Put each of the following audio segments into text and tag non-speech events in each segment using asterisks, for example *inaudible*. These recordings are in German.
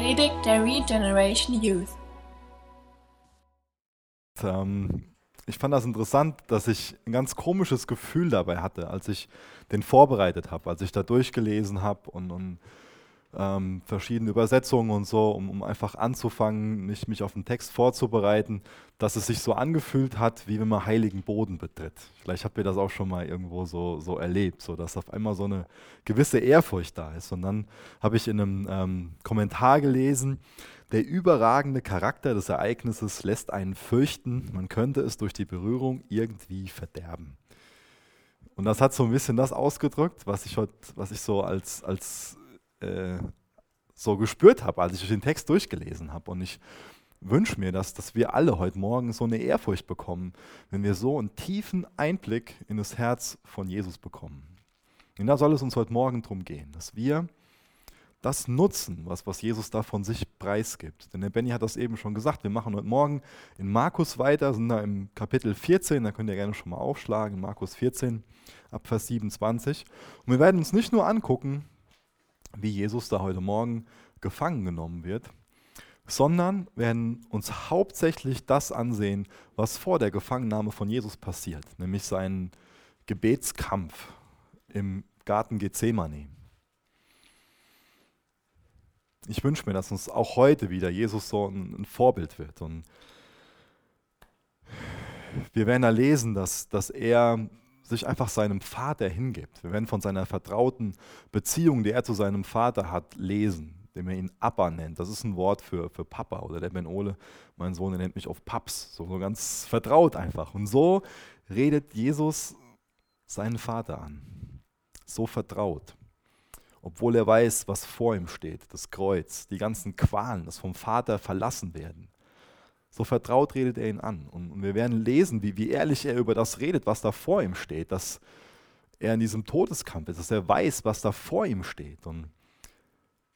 Predigt der Regeneration Youth. Ähm, ich fand das interessant, dass ich ein ganz komisches Gefühl dabei hatte, als ich den vorbereitet habe, als ich da durchgelesen habe und, und ähm, verschiedene Übersetzungen und so, um, um einfach anzufangen, mich, mich auf den Text vorzubereiten, dass es sich so angefühlt hat, wie wenn man heiligen Boden betritt. Vielleicht habt ihr das auch schon mal irgendwo so, so erlebt, so dass auf einmal so eine gewisse Ehrfurcht da ist. Und dann habe ich in einem ähm, Kommentar gelesen, der überragende Charakter des Ereignisses lässt einen fürchten, man könnte es durch die Berührung irgendwie verderben. Und das hat so ein bisschen das ausgedrückt, was ich, heute, was ich so als, als äh, so gespürt habe, als ich den Text durchgelesen habe. Und ich wünsche mir, dass, dass wir alle heute Morgen so eine Ehrfurcht bekommen, wenn wir so einen tiefen Einblick in das Herz von Jesus bekommen. Und da soll es uns heute Morgen darum gehen, dass wir das nutzen, was, was Jesus da von sich preisgibt. Denn der Benny hat das eben schon gesagt. Wir machen heute Morgen in Markus weiter, sind da im Kapitel 14, da könnt ihr gerne schon mal aufschlagen, Markus 14 ab Vers 27. Und wir werden uns nicht nur angucken, wie Jesus da heute Morgen gefangen genommen wird, sondern werden uns hauptsächlich das ansehen, was vor der Gefangennahme von Jesus passiert, nämlich seinen Gebetskampf im Garten Gethsemane. Ich wünsche mir, dass uns auch heute wieder Jesus so ein, Vorbild wird. Und wir werden da lesen, dass, dass er sich einfach seinem Vater hingibt. Wir werden von seiner vertrauten Beziehung, die er zu seinem Vater hat, lesen, dem er ihn Abba nennt. Das ist ein Wort für, für Papa oder der Ben Ole, mein Sohn, der nennt mich auf Paps, so, so ganz vertraut einfach. Und so redet Jesus seinen Vater an, so vertraut. Obwohl er weiß, was vor ihm steht, das Kreuz, die ganzen Qualen, das vom Vater verlassen werden. So vertraut redet er ihn an. Und wir werden lesen, wie, wie ehrlich er über das redet, was da vor ihm steht, dass er in diesem Todeskampf ist, dass er weiß, was da vor ihm steht. Und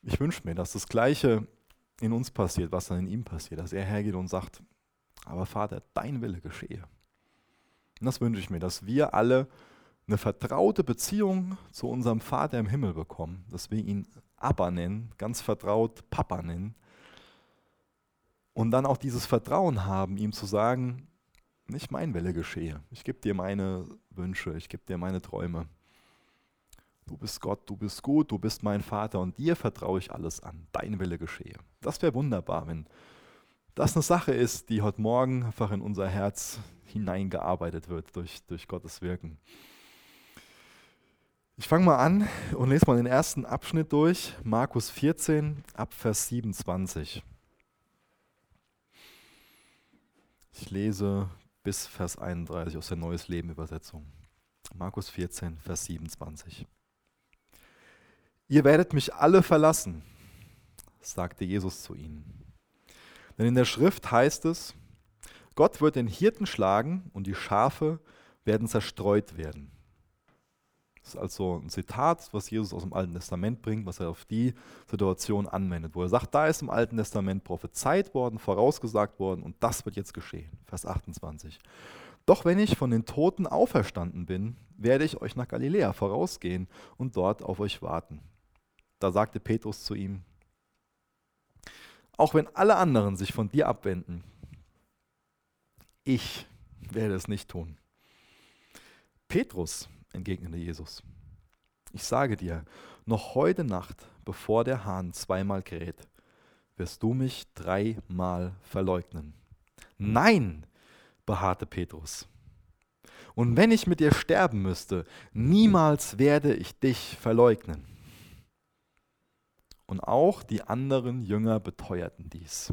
ich wünsche mir, dass das Gleiche in uns passiert, was dann in ihm passiert, dass er hergeht und sagt, aber Vater, dein Wille geschehe. Und das wünsche ich mir, dass wir alle eine vertraute Beziehung zu unserem Vater im Himmel bekommen, dass wir ihn Abba nennen, ganz vertraut Papa nennen, und dann auch dieses Vertrauen haben, ihm zu sagen, nicht mein Wille geschehe. Ich gebe dir meine Wünsche, ich gebe dir meine Träume. Du bist Gott, du bist gut, du bist mein Vater und dir vertraue ich alles an. Dein Wille geschehe. Das wäre wunderbar, wenn das eine Sache ist, die heute Morgen einfach in unser Herz hineingearbeitet wird durch, durch Gottes Wirken. Ich fange mal an und lese mal den ersten Abschnitt durch, Markus 14 ab Vers 27. Ich lese bis Vers 31 aus der Neues Leben Übersetzung. Markus 14, Vers 27. Ihr werdet mich alle verlassen, sagte Jesus zu ihnen. Denn in der Schrift heißt es, Gott wird den Hirten schlagen und die Schafe werden zerstreut werden. Das ist also ein Zitat, was Jesus aus dem Alten Testament bringt, was er auf die Situation anwendet, wo er sagt, da ist im Alten Testament prophezeit worden, vorausgesagt worden und das wird jetzt geschehen. Vers 28. Doch wenn ich von den Toten auferstanden bin, werde ich euch nach Galiläa vorausgehen und dort auf euch warten. Da sagte Petrus zu ihm, auch wenn alle anderen sich von dir abwenden, ich werde es nicht tun. Petrus entgegnete Jesus. Ich sage dir, noch heute Nacht, bevor der Hahn zweimal kräht, wirst du mich dreimal verleugnen. Nein, beharrte Petrus. Und wenn ich mit dir sterben müsste, niemals werde ich dich verleugnen. Und auch die anderen Jünger beteuerten dies.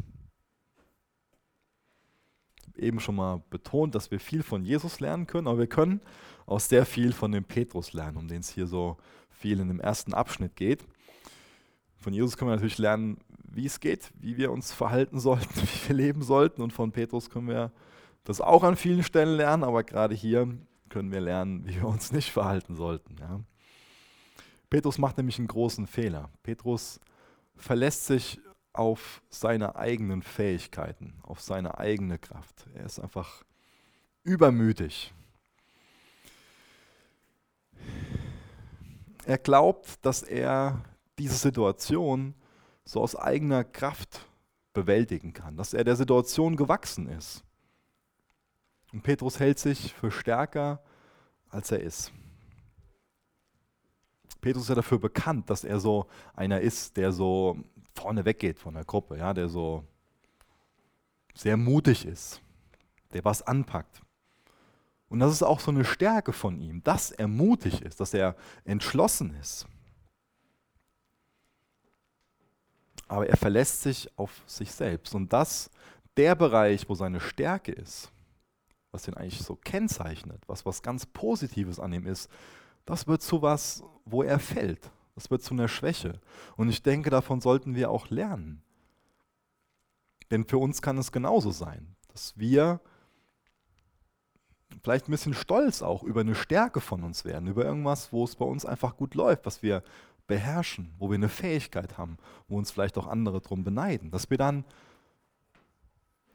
Eben schon mal betont, dass wir viel von Jesus lernen können, aber wir können auch sehr viel von dem Petrus lernen, um den es hier so viel in dem ersten Abschnitt geht. Von Jesus können wir natürlich lernen, wie es geht, wie wir uns verhalten sollten, *laughs* wie wir leben sollten. Und von Petrus können wir das auch an vielen Stellen lernen, aber gerade hier können wir lernen, wie wir uns nicht verhalten sollten. Ja. Petrus macht nämlich einen großen Fehler. Petrus verlässt sich auf seine eigenen Fähigkeiten, auf seine eigene Kraft. Er ist einfach übermütig. Er glaubt, dass er diese Situation so aus eigener Kraft bewältigen kann, dass er der Situation gewachsen ist. Und Petrus hält sich für stärker, als er ist. Petrus ist ja dafür bekannt, dass er so einer ist, der so vorne weggeht von der Gruppe, ja, der so sehr mutig ist, der was anpackt. Und das ist auch so eine Stärke von ihm, dass er mutig ist, dass er entschlossen ist. Aber er verlässt sich auf sich selbst. Und das, der Bereich, wo seine Stärke ist, was ihn eigentlich so kennzeichnet, was was ganz Positives an ihm ist, das wird zu was, wo er fällt. Das wird zu einer Schwäche. Und ich denke, davon sollten wir auch lernen. Denn für uns kann es genauso sein, dass wir vielleicht ein bisschen stolz auch über eine Stärke von uns werden, über irgendwas, wo es bei uns einfach gut läuft, was wir beherrschen, wo wir eine Fähigkeit haben, wo uns vielleicht auch andere drum beneiden, dass wir dann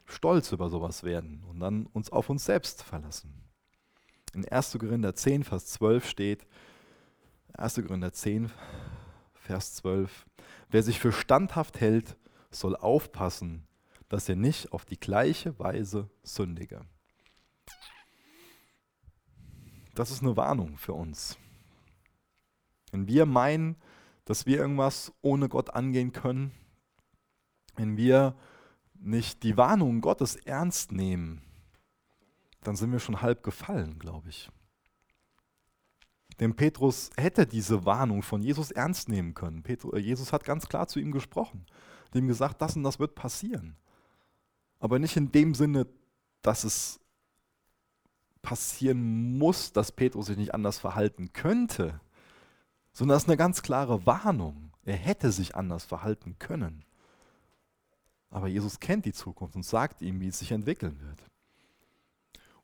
stolz über sowas werden und dann uns auf uns selbst verlassen. In 1. Korinther 10, Vers 12 steht, 1. Korinther 10, Vers 12, wer sich für standhaft hält, soll aufpassen, dass er nicht auf die gleiche Weise sündige. Das ist eine Warnung für uns. Wenn wir meinen, dass wir irgendwas ohne Gott angehen können, wenn wir nicht die Warnungen Gottes ernst nehmen, dann sind wir schon halb gefallen, glaube ich. Denn Petrus hätte diese Warnung von Jesus ernst nehmen können. Petrus, äh, Jesus hat ganz klar zu ihm gesprochen, ihm gesagt, das und das wird passieren. Aber nicht in dem Sinne, dass es passieren muss, dass Petrus sich nicht anders verhalten könnte, sondern das ist eine ganz klare Warnung. Er hätte sich anders verhalten können. Aber Jesus kennt die Zukunft und sagt ihm, wie es sich entwickeln wird.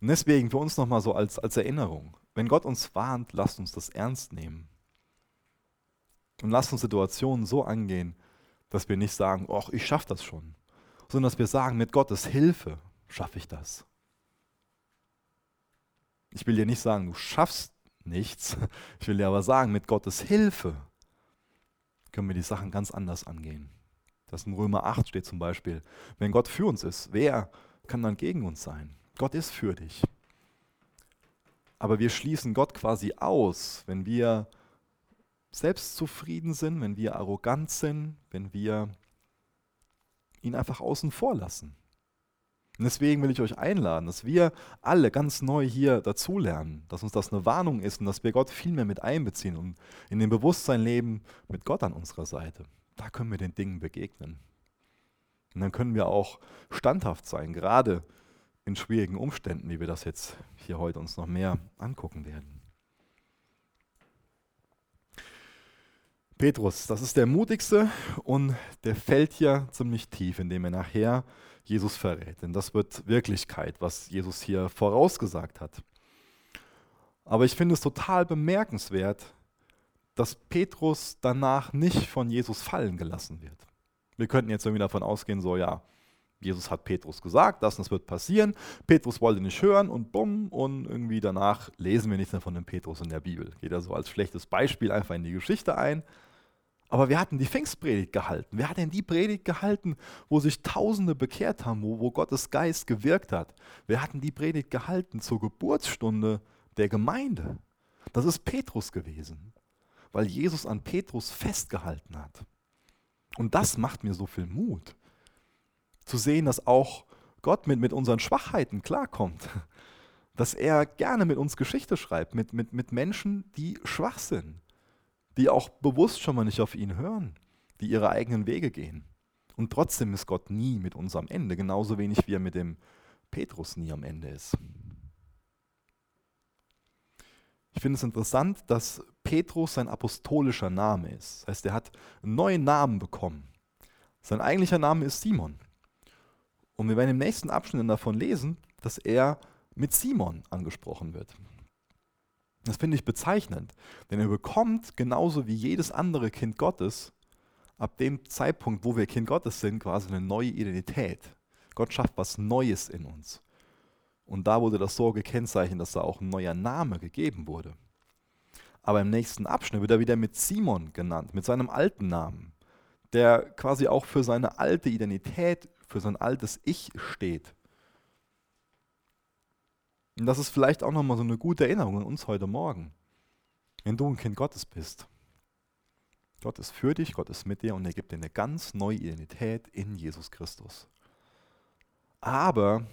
Und deswegen für uns nochmal so als, als Erinnerung, wenn Gott uns warnt, lasst uns das ernst nehmen. Und lasst uns Situationen so angehen, dass wir nicht sagen, ach, ich schaffe das schon, sondern dass wir sagen, mit Gottes Hilfe schaffe ich das. Ich will dir nicht sagen, du schaffst nichts. *laughs* Ich will dir aber sagen, mit Gottes Hilfe können wir die Sachen ganz anders angehen. Das in Römer 8 steht zum Beispiel, wenn Gott für uns ist, wer kann dann gegen uns sein? Gott ist für dich. Aber wir schließen Gott quasi aus, wenn wir selbstzufrieden sind, wenn wir arrogant sind, wenn wir ihn einfach außen vor lassen. Und deswegen will ich euch einladen, dass wir alle ganz neu hier dazulernen, dass uns das eine Warnung ist und dass wir Gott viel mehr mit einbeziehen und in dem Bewusstsein leben mit Gott an unserer Seite. Da können wir den Dingen begegnen. Und dann können wir auch standhaft sein, gerade in schwierigen Umständen, wie wir das jetzt hier heute uns noch mehr angucken werden. Petrus, das ist der mutigste und der fällt hier ziemlich tief, indem er nachher Jesus verrät. Denn das wird Wirklichkeit, was Jesus hier vorausgesagt hat. Aber ich finde es total bemerkenswert, dass Petrus danach nicht von Jesus fallen gelassen wird. Wir könnten jetzt irgendwie davon ausgehen, so ja, Jesus hat Petrus gesagt, das und das wird passieren. Petrus wollte nicht hören und bumm, und irgendwie danach lesen wir nichts mehr von dem Petrus in der Bibel. Geht er so als schlechtes Beispiel einfach in die Geschichte ein. Aber wir hatten die Pfingstpredigt gehalten. Wer hat denn die Predigt gehalten, wo sich Tausende bekehrt haben, wo, wo Gottes Geist gewirkt hat? Wer hatten die Predigt gehalten zur Geburtsstunde der Gemeinde? Das ist Petrus gewesen, weil Jesus an Petrus festgehalten hat. Und das macht mir so viel Mut zu sehen, dass auch Gott mit, mit unseren Schwachheiten klarkommt. Dass er gerne mit uns Geschichte schreibt, mit, mit, mit Menschen, die schwach sind, die auch bewusst schon mal nicht auf ihn hören, die ihre eigenen Wege gehen. Und trotzdem ist Gott nie mit uns am Ende, genauso wenig wie er mit dem Petrus nie am Ende ist. Ich finde es interessant, dass Petrus sein apostolischer Name ist. Das heißt, er hat einen neuen Namen bekommen. Sein eigentlicher Name ist Simon. Und wir werden im nächsten Abschnitt davon lesen, dass er mit Simon angesprochen wird. Das finde ich bezeichnend, denn er bekommt genauso wie jedes andere Kind Gottes ab dem Zeitpunkt, wo wir Kind Gottes sind, quasi eine neue Identität. Gott schafft was Neues in uns. Und da wurde das so gekennzeichnet, dass da auch ein neuer Name gegeben wurde. Aber im nächsten Abschnitt wird er wieder mit Simon genannt, mit seinem alten Namen, der quasi auch für seine alte Identität, für sein altes Ich steht. Und das ist vielleicht auch nochmal so eine gute Erinnerung an uns heute Morgen, wenn du ein Kind Gottes bist. Gott ist für dich, Gott ist mit dir und er gibt dir eine ganz neue Identität in Jesus Christus. Aber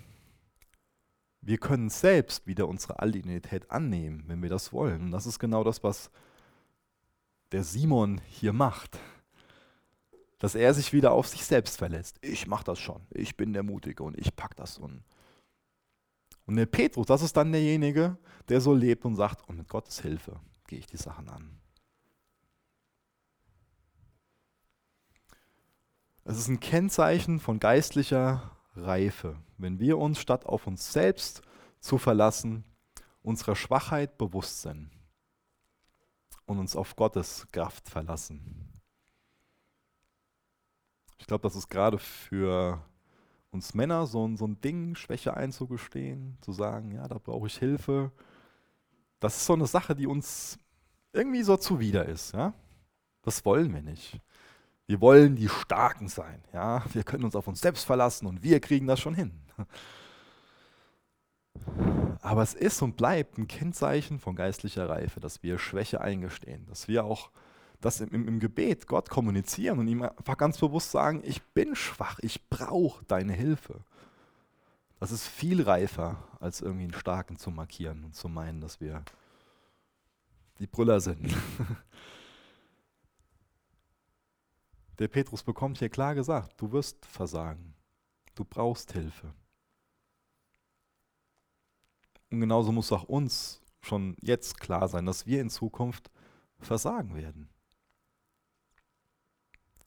wir können selbst wieder unsere alte Identität annehmen, wenn wir das wollen. Und das ist genau das, was der Simon hier macht. Dass er sich wieder auf sich selbst verlässt. Ich mache das schon. Ich bin der Mutige und ich pack das. Und, und der Petrus, das ist dann derjenige, der so lebt und sagt, und mit Gottes Hilfe gehe ich die Sachen an. Es ist ein Kennzeichen von geistlicher Reife, wenn wir uns statt auf uns selbst zu verlassen, unserer Schwachheit bewusst sind und uns auf Gottes Kraft verlassen. Ich glaube, das ist gerade für uns Männer so ein, so ein Ding, Schwäche einzugestehen, zu sagen, ja, da brauche ich Hilfe. Das ist so eine Sache, die uns irgendwie so zuwider ist. Ja? Das wollen wir nicht. Wir wollen die Starken sein. Ja? Wir können uns auf uns selbst verlassen und wir kriegen das schon hin. Aber es ist und bleibt ein Kennzeichen von geistlicher Reife, dass wir Schwäche eingestehen, dass wir auch das im, im, Gebet Gott kommunizieren und ihm einfach ganz bewusst sagen, ich bin schwach, ich brauche deine Hilfe. Das ist viel reifer, als irgendwie einen Starken zu markieren und zu meinen, dass wir die Brüller sind. *laughs* Der Petrus bekommt hier klar gesagt, du wirst versagen. Du brauchst Hilfe. Und genauso muss auch uns schon jetzt klar sein, dass wir in Zukunft versagen werden.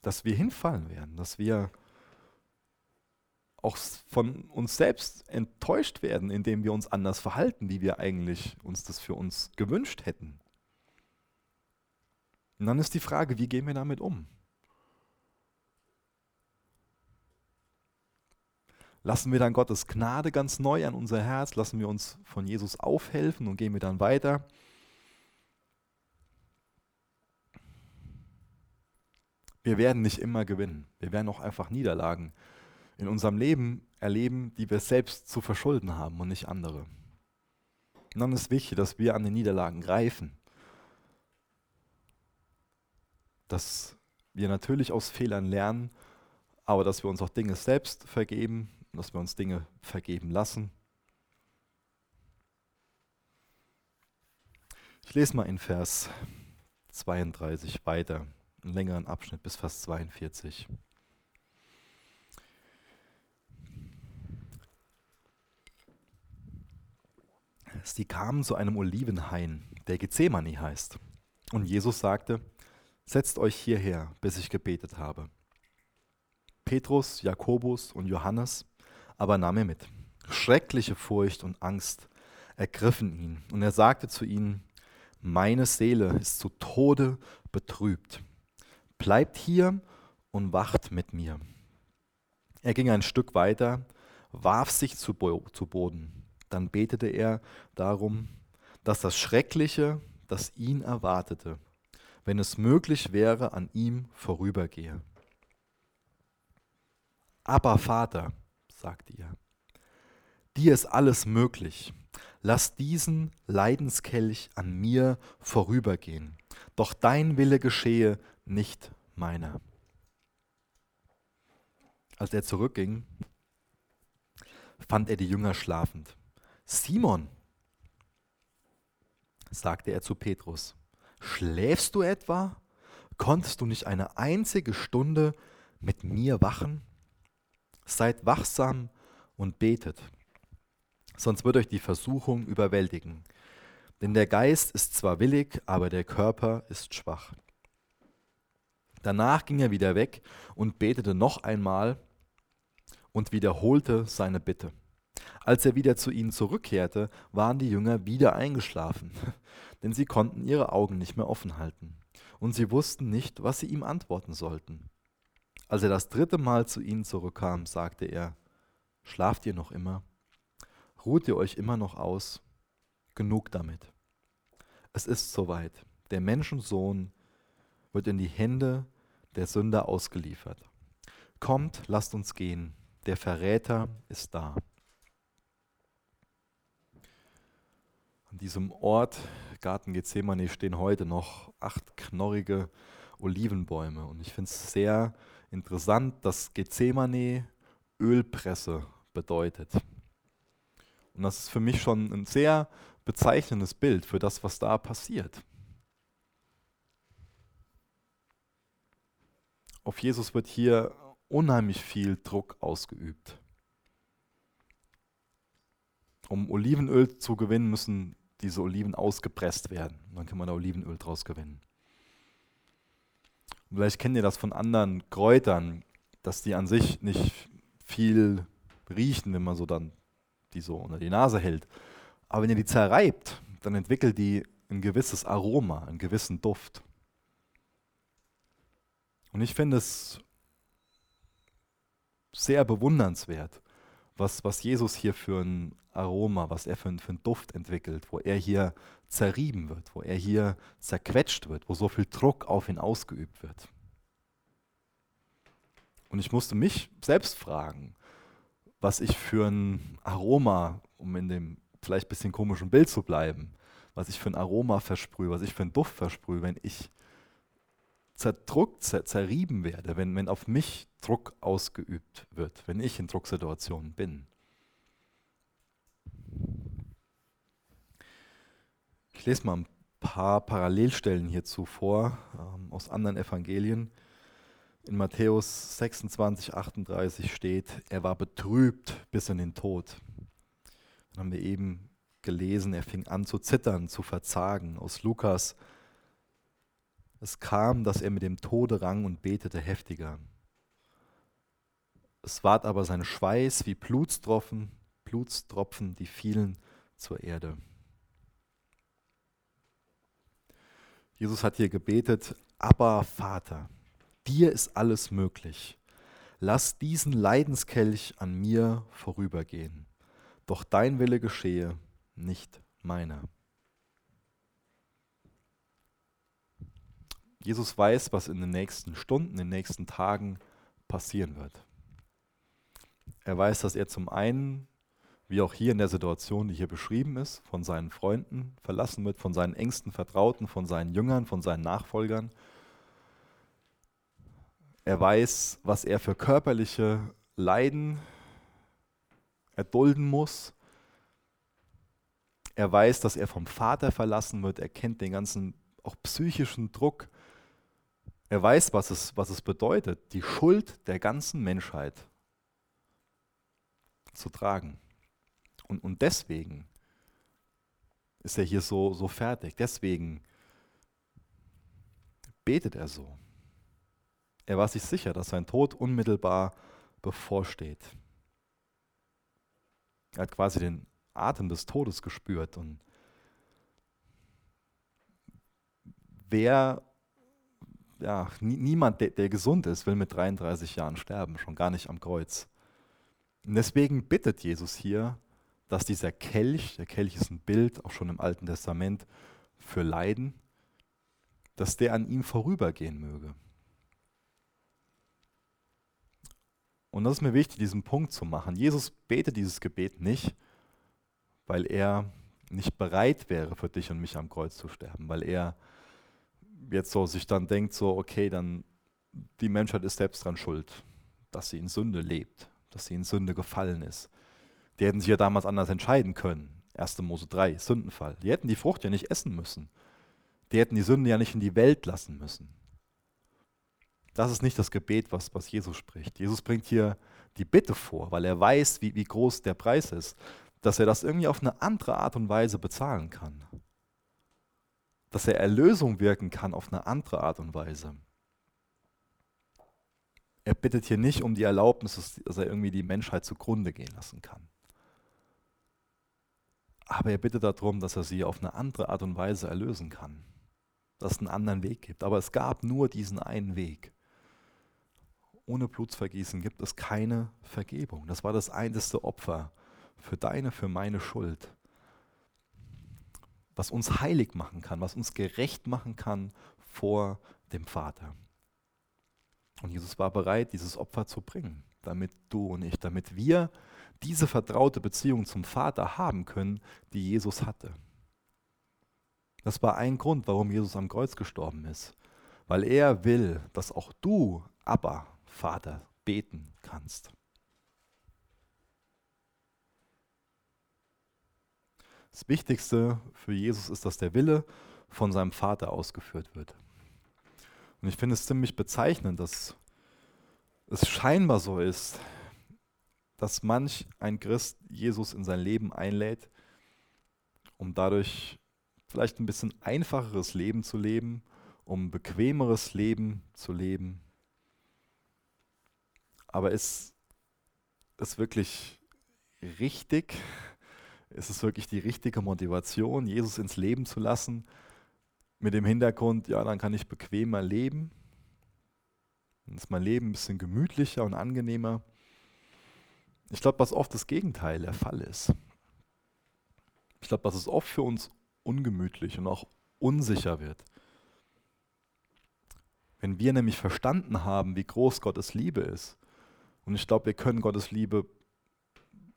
Dass wir hinfallen werden, dass wir auch von uns selbst enttäuscht werden, indem wir uns anders verhalten, wie wir eigentlich uns das für uns gewünscht hätten. Und dann ist die Frage, wie gehen wir damit um? Lassen wir dann Gottes Gnade ganz neu an unser Herz, lassen wir uns von Jesus aufhelfen und gehen wir dann weiter. Wir werden nicht immer gewinnen. Wir werden auch einfach Niederlagen in unserem Leben erleben, die wir selbst zu verschulden haben und nicht andere. Und dann ist wichtig, dass wir an den Niederlagen greifen. Dass wir natürlich aus Fehlern lernen, aber dass wir uns auch Dinge selbst vergeben dass wir uns Dinge vergeben lassen. Ich lese mal in Vers 32 weiter, einen längeren Abschnitt bis Vers 42. Sie kamen zu einem Olivenhain, der Gethsemane heißt. Und Jesus sagte, setzt euch hierher, bis ich gebetet habe. Petrus, Jakobus und Johannes aber nahm er mit. Schreckliche Furcht und Angst ergriffen ihn, und er sagte zu ihnen, meine Seele ist zu Tode betrübt. Bleibt hier und wacht mit mir. Er ging ein Stück weiter, warf sich zu, Bo zu Boden. Dann betete er darum, dass das Schreckliche, das ihn erwartete, wenn es möglich wäre, an ihm vorübergehe. Aber Vater, sagte er. Dir ist alles möglich. Lass diesen Leidenskelch an mir vorübergehen. Doch dein Wille geschehe, nicht meiner. Als er zurückging, fand er die Jünger schlafend. Simon, sagte er zu Petrus, schläfst du etwa? Konntest du nicht eine einzige Stunde mit mir wachen? Seid wachsam und betet, sonst wird euch die Versuchung überwältigen. Denn der Geist ist zwar willig, aber der Körper ist schwach. Danach ging er wieder weg und betete noch einmal und wiederholte seine Bitte. Als er wieder zu ihnen zurückkehrte, waren die Jünger wieder eingeschlafen, *laughs* denn sie konnten ihre Augen nicht mehr offen halten, und sie wussten nicht, was sie ihm antworten sollten. Als er das dritte Mal zu ihnen zurückkam, sagte er, Schlaft ihr noch immer? Ruht ihr euch immer noch aus? Genug damit. Es ist soweit. Der Menschensohn wird in die Hände der Sünder ausgeliefert. Kommt, lasst uns gehen, der Verräter ist da. An diesem Ort, Garten Gethsemane, stehen heute noch acht knorrige Olivenbäume. Und ich finde es sehr interessant, dass Gethsemane Ölpresse bedeutet. Und das ist für mich schon ein sehr bezeichnendes Bild für das, was da passiert. Auf Jesus wird hier unheimlich viel Druck ausgeübt. Um Olivenöl zu gewinnen, müssen diese Oliven ausgepresst werden. Dann kann man da Olivenöl draus gewinnen. Vielleicht kennt ihr das von anderen Kräutern, dass die an sich nicht viel riechen, wenn man so dann die so unter die Nase hält. Aber wenn ihr die zerreibt, dann entwickelt die ein gewisses Aroma, einen gewissen Duft. Und ich finde es sehr bewundernswert, was, was Jesus hier für ein Aroma, was er für, ein, für einen Duft entwickelt, wo er hier zerrieben wird, wo er hier zerquetscht wird, wo so viel Druck auf ihn ausgeübt wird. Und ich musste mich selbst fragen, was ich für ein Aroma, um in dem vielleicht ein bisschen komischen Bild zu bleiben, was ich für ein Aroma versprühe, was ich für einen Duft versprühe, wenn ich zerdrückt, zer zerrieben werde, wenn, wenn auf mich Druck ausgeübt wird, wenn ich in Drucksituationen bin. Ich lese mal ein paar Parallelstellen hierzu vor ähm, aus anderen Evangelien. In Matthäus 26, 38 steht, er war betrübt bis in den Tod. Dann haben wir eben gelesen, er fing an zu zittern, zu verzagen. Aus Lukas es kam, dass er mit dem Tode rang und betete heftiger. Es ward aber sein Schweiß wie Blutstropfen, Blutstropfen, die fielen zur Erde. Jesus hat hier gebetet, aber Vater, dir ist alles möglich. Lass diesen Leidenskelch an mir vorübergehen. Doch dein Wille geschehe, nicht meiner. Jesus weiß, was in den nächsten Stunden, in den nächsten Tagen passieren wird. Er weiß, dass er zum einen, wie auch hier in der Situation, die hier beschrieben ist, von seinen Freunden verlassen wird, von seinen engsten Vertrauten, von seinen Jüngern, von seinen Nachfolgern. Er weiß, was er für körperliche Leiden erdulden muss. Er weiß, dass er vom Vater verlassen wird. Er kennt den ganzen auch psychischen Druck, er weiß, was es, was es bedeutet, die Schuld der ganzen Menschheit zu tragen. Und, und deswegen ist er hier so, so fertig. Deswegen betet er so. Er war sich sicher, dass sein Tod unmittelbar bevorsteht. Er hat quasi den Atem des Todes gespürt. Und wer ja, niemand, der, der gesund ist, will mit 33 Jahren sterben, schon gar nicht am Kreuz. Und deswegen bittet Jesus hier, dass dieser Kelch, der Kelch ist ein Bild, auch schon im Alten Testament, für Leiden, dass der an ihm vorübergehen möge. Und das ist mir wichtig, diesen Punkt zu machen. Jesus betet dieses Gebet nicht, weil er nicht bereit wäre, für dich und mich am Kreuz zu sterben, weil er jetzt so sich dann denkt, so, okay, dann die Menschheit ist selbst dran schuld, dass sie in Sünde lebt, dass sie in Sünde gefallen ist. Die hätten sich ja damals anders entscheiden können. 1. Mose 3, Sündenfall. Die hätten die Frucht ja nicht essen müssen. Die hätten die Sünde ja nicht in die Welt lassen müssen. Das ist nicht das Gebet, was, was Jesus spricht. Jesus bringt hier die Bitte vor, weil er weiß, wie, wie groß der Preis ist, dass er das irgendwie auf eine andere Art und Weise bezahlen kann dass er Erlösung wirken kann auf eine andere Art und Weise. Er bittet hier nicht um die Erlaubnis, dass er irgendwie die Menschheit zugrunde gehen lassen kann. Aber er bittet darum, dass er sie auf eine andere Art und Weise erlösen kann. Dass es einen anderen Weg gibt. Aber es gab nur diesen einen Weg. Ohne Blutsvergießen gibt es keine Vergebung. Das war das einzige Opfer für deine, für meine Schuld was uns heilig machen kann, was uns gerecht machen kann vor dem Vater. Und Jesus war bereit, dieses Opfer zu bringen, damit du und ich, damit wir diese vertraute Beziehung zum Vater haben können, die Jesus hatte. Das war ein Grund, warum Jesus am Kreuz gestorben ist. Weil er will, dass auch du, aber Vater, beten kannst. Das Wichtigste für Jesus ist, dass der Wille von seinem Vater ausgeführt wird. Und ich finde es ziemlich bezeichnend, dass es scheinbar so ist, dass manch ein Christ Jesus in sein Leben einlädt, um dadurch vielleicht ein bisschen einfacheres Leben zu leben, um bequemeres Leben zu leben. Aber ist es wirklich richtig? Ist es wirklich die richtige Motivation, Jesus ins Leben zu lassen, mit dem Hintergrund, ja, dann kann ich bequemer leben? Dann ist mein Leben ein bisschen gemütlicher und angenehmer. Ich glaube, dass oft das Gegenteil der Fall ist. Ich glaube, dass es oft für uns ungemütlich und auch unsicher wird. Wenn wir nämlich verstanden haben, wie groß Gottes Liebe ist, und ich glaube, wir können Gottes Liebe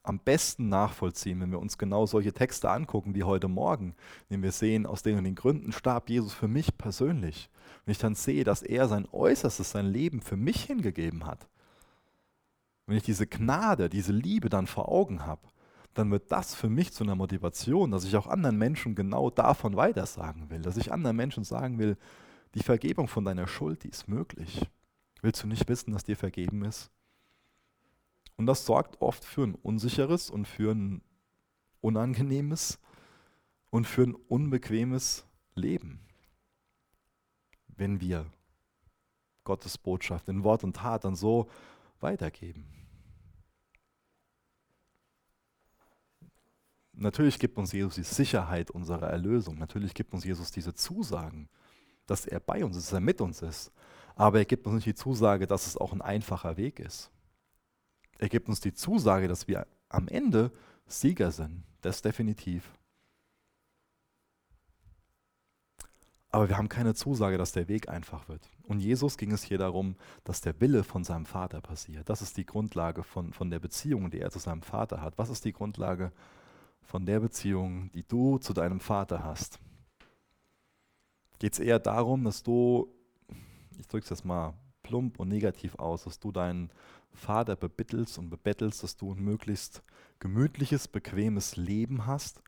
am besten nachvollziehen, wenn wir uns genau solche Texte angucken wie heute Morgen, wenn wir sehen, aus den und den Gründen starb Jesus für mich persönlich. Wenn ich dann sehe, dass er sein Äußerstes, sein Leben für mich hingegeben hat. Wenn ich diese Gnade, diese Liebe dann vor Augen habe, dann wird das für mich zu einer Motivation, dass ich auch anderen Menschen genau davon weitersagen will, dass ich anderen Menschen sagen will, die Vergebung von deiner Schuld, die ist möglich. Willst du nicht wissen, dass dir vergeben ist? Und das sorgt oft für ein unsicheres und für ein unangenehmes und für ein unbequemes Leben, wenn wir Gottes Botschaft in Wort und Tat dann so weitergeben. Natürlich gibt uns Jesus die Sicherheit unserer Erlösung. Natürlich gibt uns Jesus diese Zusagen, dass er bei uns ist, dass er mit uns ist. Aber er gibt uns nicht die Zusage, dass es auch ein einfacher Weg ist. Er gibt uns die Zusage, dass wir am Ende Sieger sind. Das definitiv. Aber wir haben keine Zusage, dass der Weg einfach wird. Und Jesus ging es hier darum, dass der Wille von seinem Vater passiert. Das ist die Grundlage von, von der Beziehung, die er zu seinem Vater hat. Was ist die Grundlage von der Beziehung, die du zu deinem Vater hast? Geht es eher darum, dass du, ich drücke es jetzt mal plump und negativ aus, dass du deinen Vater bebittelst und bebettelst, dass du ein möglichst gemütliches, bequemes Leben hast?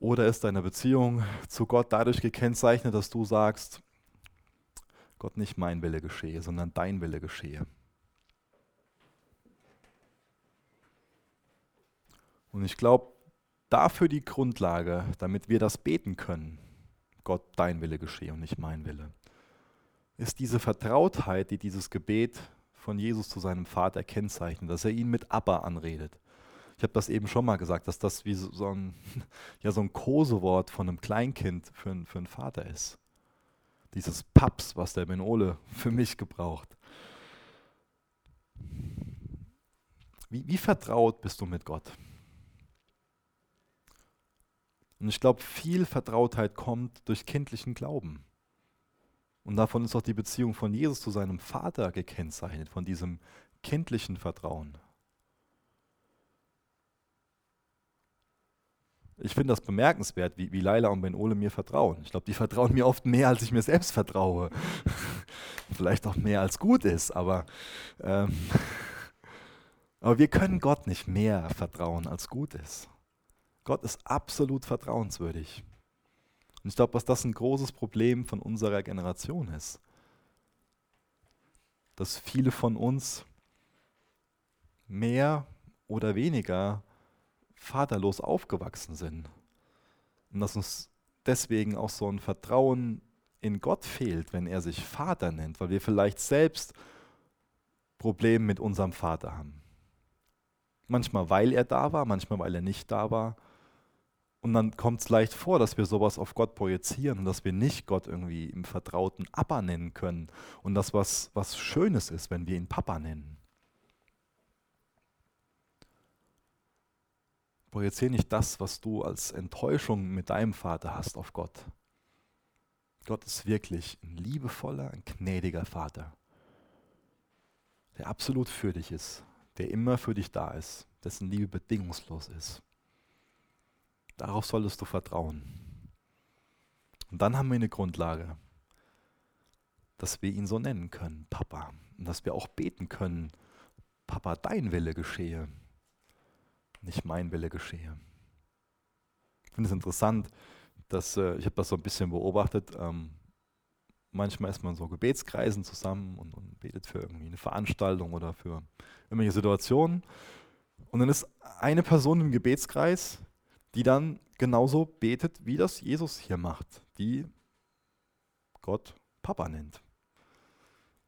Oder ist deine Beziehung zu Gott dadurch gekennzeichnet, dass du sagst, Gott nicht mein Wille geschehe, sondern dein Wille geschehe? Und ich glaube, dafür die Grundlage, damit wir das beten können, Gott, dein Wille geschehe und nicht mein Wille, ist diese Vertrautheit, die dieses Gebet von Jesus zu seinem Vater kennzeichnet, dass er ihn mit Abba anredet. Ich habe das eben schon mal gesagt, dass das wie so ein, *laughs* ja, so ein Kosewort von einem Kleinkind für, für einen Vater ist. Dieses Paps, was der Benole *laughs* für mich gebraucht. Wie, wie vertraut bist du mit Gott? Und ich glaube, viel Vertrautheit kommt durch kindlichen Glauben. Und davon ist auch die Beziehung von Jesus zu seinem Vater gekennzeichnet, von diesem kindlichen Vertrauen. Ich finde das bemerkenswert, wie, wie Laila und Ben Ole mir vertrauen. Ich glaube, die vertrauen mir oft mehr, als ich mir selbst vertraue. *laughs* Vielleicht auch mehr, als gut ist, aber, ähm, *laughs* aber wir können Gott nicht mehr vertrauen, als gut ist. Gott ist absolut vertrauenswürdig. Und ich glaube, dass das ein großes Problem von unserer Generation ist. Dass viele von uns mehr oder weniger vaterlos aufgewachsen sind. Und dass uns deswegen auch so ein Vertrauen in Gott fehlt, wenn er sich Vater nennt, weil wir vielleicht selbst Probleme mit unserem Vater haben. Manchmal, weil er da war, manchmal, weil er nicht da war. Und dann kommt es leicht vor, dass wir sowas auf Gott projizieren und dass wir nicht Gott irgendwie im Vertrauten Abba nennen können. Und das was, was Schönes ist, wenn wir ihn Papa nennen. Projiziere nicht das, was du als Enttäuschung mit deinem Vater hast, auf Gott. Gott ist wirklich ein liebevoller, ein gnädiger Vater. der absolut für dich ist, der immer für dich da ist, dessen Liebe bedingungslos ist. Darauf solltest du vertrauen. Und dann haben wir eine Grundlage, dass wir ihn so nennen können, Papa. Und dass wir auch beten können, Papa, dein Wille geschehe, nicht mein Wille geschehe. Ich finde es interessant, dass äh, ich habe das so ein bisschen beobachtet. Ähm, manchmal ist man so Gebetskreisen zusammen und, und, betet für irgendwie eine Veranstaltung oder für irgendwelche Situationen. Und dann ist eine Person im Gebetskreis, die dann genauso betet, wie das Jesus hier macht, die Gott Papa nennt.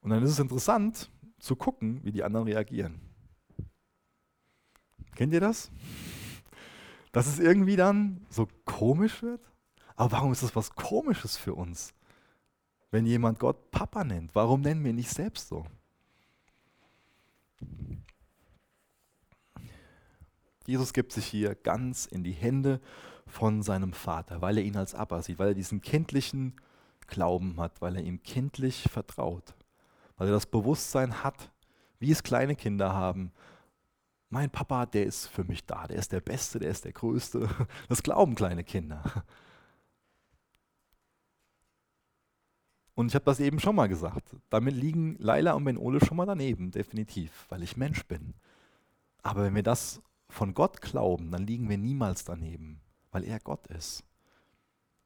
Und dann ist es interessant zu gucken, wie die anderen reagieren. Kennt ihr das? Dass es irgendwie dann so komisch wird? Aber warum ist das was Komisches für uns? Wenn jemand Gott Papa nennt, warum nennen wir ihn nicht selbst so? Jesus gibt sich hier ganz in die Hände von seinem Vater, weil er ihn als Abba sieht, weil er diesen kindlichen Glauben hat, weil er ihm kindlich vertraut, weil er das Bewusstsein hat, wie es kleine Kinder haben. Mein Papa, der ist für mich da, der ist der Beste, der ist der Größte. Das glauben kleine Kinder. Und ich habe das eben schon mal gesagt. Damit liegen Laila und Ben Ole schon mal daneben, definitiv, weil ich Mensch bin. Aber wenn wir das von Gott glauben, dann liegen wir niemals daneben, weil er Gott ist.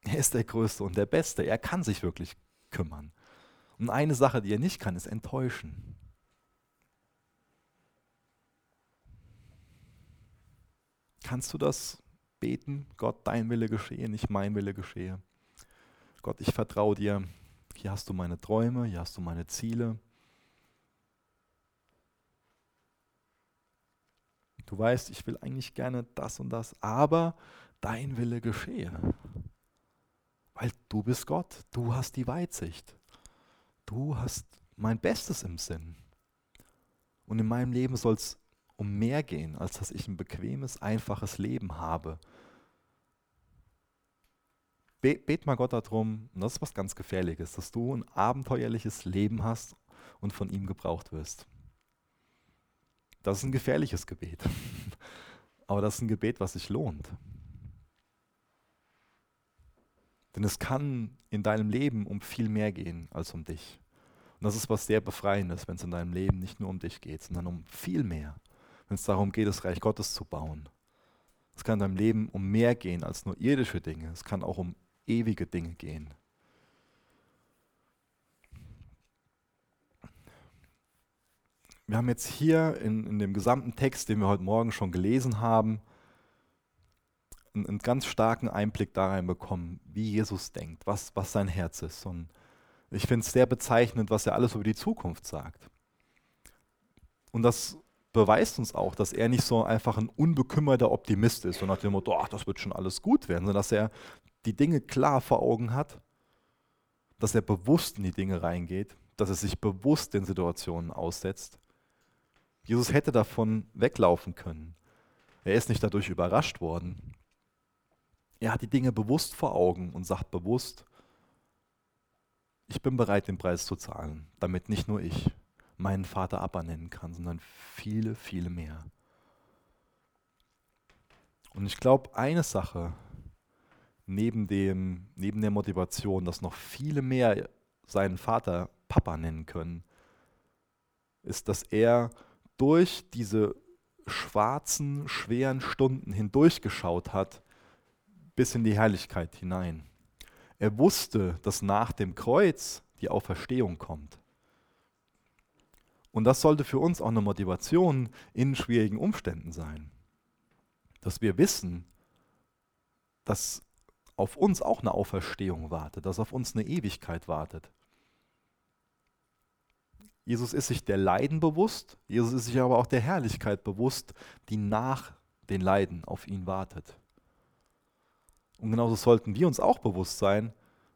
Er ist der Größte und der Beste. Er kann sich wirklich kümmern. Und eine Sache, die er nicht kann, ist enttäuschen. Kannst du das beten? Gott, dein Wille geschehe, nicht mein Wille geschehe. Gott, ich vertraue dir. Hier hast du meine Träume, hier hast du meine Ziele. Du weißt, ich will eigentlich gerne das und das, aber dein Wille geschehe. Weil du bist Gott, du hast die Weitsicht. Du hast mein Bestes im Sinn. Und in meinem Leben soll es um mehr gehen, als dass ich ein bequemes, einfaches Leben habe. Bet mal Gott darum, und das ist was ganz Gefährliches, dass du ein abenteuerliches Leben hast und von ihm gebraucht wirst. Das ist ein gefährliches Gebet. *laughs* Aber das ist ein Gebet, was sich lohnt. Denn es kann in deinem Leben um viel mehr gehen als um dich. Und das ist was sehr Befreiendes, wenn es in deinem Leben nicht nur um dich geht, sondern um viel mehr. Wenn es darum geht, das Reich Gottes zu bauen. Es kann in deinem Leben um mehr gehen als nur irdische Dinge. Es kann auch um ewige Dinge gehen. Wir haben jetzt hier in, in dem gesamten Text, den wir heute Morgen schon gelesen haben, einen, einen ganz starken Einblick da rein bekommen, wie Jesus denkt, was, was sein Herz ist. Und ich finde es sehr bezeichnend, was er alles über die Zukunft sagt. Und das beweist uns auch, dass er nicht so einfach ein unbekümmerter Optimist ist, so nach dem Motto, ach, das wird schon alles gut werden, sondern dass er die Dinge klar vor Augen hat, dass er bewusst in die Dinge reingeht, dass er sich bewusst den Situationen aussetzt Jesus hätte davon weglaufen können. Er ist nicht dadurch überrascht worden. Er hat die Dinge bewusst vor Augen und sagt bewusst, ich bin bereit, den Preis zu zahlen, damit nicht nur ich meinen Vater Abba nennen kann, sondern viele, viele mehr. Und ich glaube, eine Sache neben, dem, neben der Motivation, dass noch viele mehr seinen Vater Papa nennen können, ist, dass er durch diese schwarzen, schweren Stunden hindurchgeschaut hat, bis in die Herrlichkeit hinein. Er wusste, dass nach dem Kreuz die Auferstehung kommt. Und das sollte für uns auch eine Motivation in schwierigen Umständen sein. Dass wir wissen, dass auf uns auch eine Auferstehung wartet, dass auf uns eine Ewigkeit wartet. Jesus ist sich der Leiden bewusst, Jesus ist sich aber auch der Herrlichkeit bewusst, die nach den Leiden auf ihn wartet. Und genauso sollten wir uns auch bewusst sein,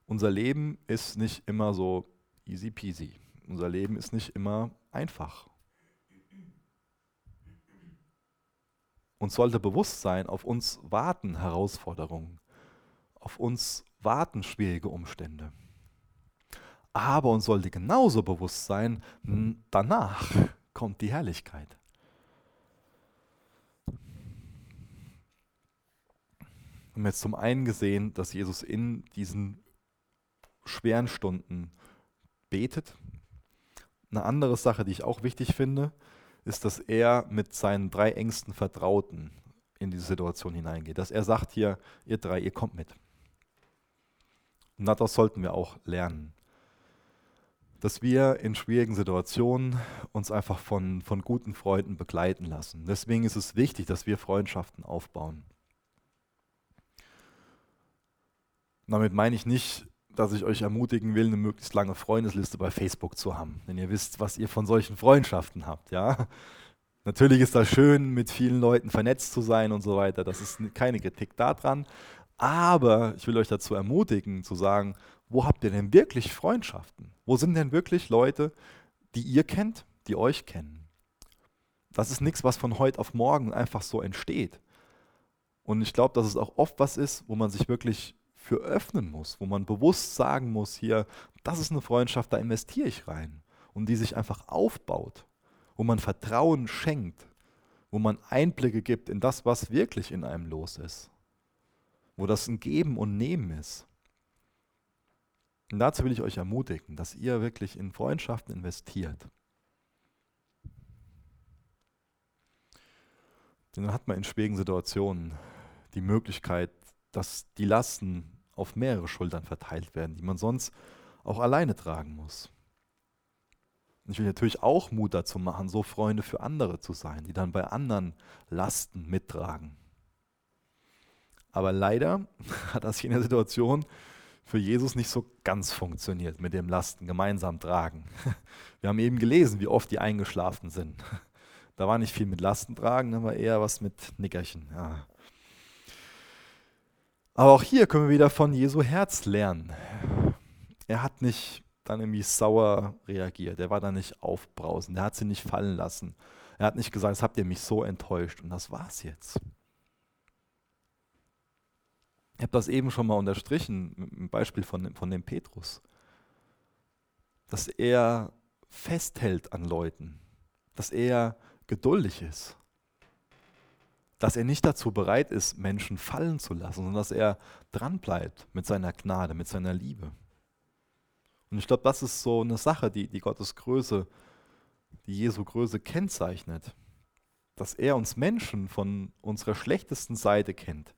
unser Leben ist nicht immer so easy peasy. Unser Leben ist nicht immer einfach. Uns sollte bewusst sein, auf uns warten Herausforderungen, auf uns warten schwierige Umstände. Aber uns sollte genauso bewusst sein, danach kommt die Herrlichkeit. Wir haben jetzt zum einen gesehen, dass Jesus in diesen schweren Stunden betet. Eine andere Sache, die ich auch wichtig finde, ist, dass er mit seinen drei engsten Vertrauten in diese Situation hineingeht. Dass er sagt hier, ihr drei, ihr kommt mit. Und daraus sollten wir auch lernen. Dass wir in schwierigen Situationen uns einfach von, von guten Freunden begleiten lassen. Deswegen ist es wichtig, dass wir Freundschaften aufbauen. damit meine ich nicht, dass ich euch ermutigen will, eine möglichst lange Freundesliste bei Facebook zu haben. Denn ihr wisst, was ihr von solchen Freundschaften habt, ja. Natürlich ist das schön, mit vielen Leuten vernetzt zu sein und so weiter. Das ist keine Kritik daran. Aber ich will euch dazu ermutigen, zu sagen, wo habt ihr denn wirklich Freundschaften? Wo sind denn wirklich Leute, die ihr kennt, die euch kennen? Das ist nichts, was von heute auf morgen einfach so entsteht. Und ich glaube, dass es auch oft was ist, wo man sich wirklich für öffnen muss, wo man bewusst sagen muss, hier, das ist eine Freundschaft, da investiere ich rein und die sich einfach aufbaut, wo man Vertrauen schenkt, wo man Einblicke gibt in das, was wirklich in einem los ist, wo das ein Geben und Nehmen ist. Und dazu will ich euch ermutigen, dass ihr wirklich in Freundschaften investiert. Denn dann hat man in schwierigen Situationen die Möglichkeit, dass die Lasten auf mehrere Schultern verteilt werden, die man sonst auch alleine tragen muss. Und ich will natürlich auch Mut dazu machen, so Freunde für andere zu sein, die dann bei anderen Lasten mittragen. Aber leider *laughs* hat das in der Situation für Jesus nicht so ganz funktioniert mit dem Lasten gemeinsam tragen. *laughs* Wir haben eben gelesen, wie oft die eingeschlafen sind. *laughs* Da war nicht viel mit Lasten tragen, da war eher was mit Nickerchen. Ja. Aber auch hier können wir wieder von Jesu Herz lernen. Er hat nicht dann irgendwie sauer reagiert. Er war da nicht aufbrausend. Er hat sie nicht fallen lassen. Er hat nicht gesagt, das habt ihr mich so enttäuscht und das war's jetzt. Ich habe das eben schon mal unterstrichen, dem Beispiel von, von dem Petrus. Dass er festhält an Leuten, dass er geduldig ist dass er nicht dazu bereit ist, Menschen fallen zu lassen, sondern dass er dranbleibt mit seiner Gnade, mit seiner Liebe. Und ich glaube, das ist so eine Sache, die, die Gottes Größe, die Jesu Größe kennzeichnet. Dass er uns Menschen von unserer schlechtesten Seite kennt.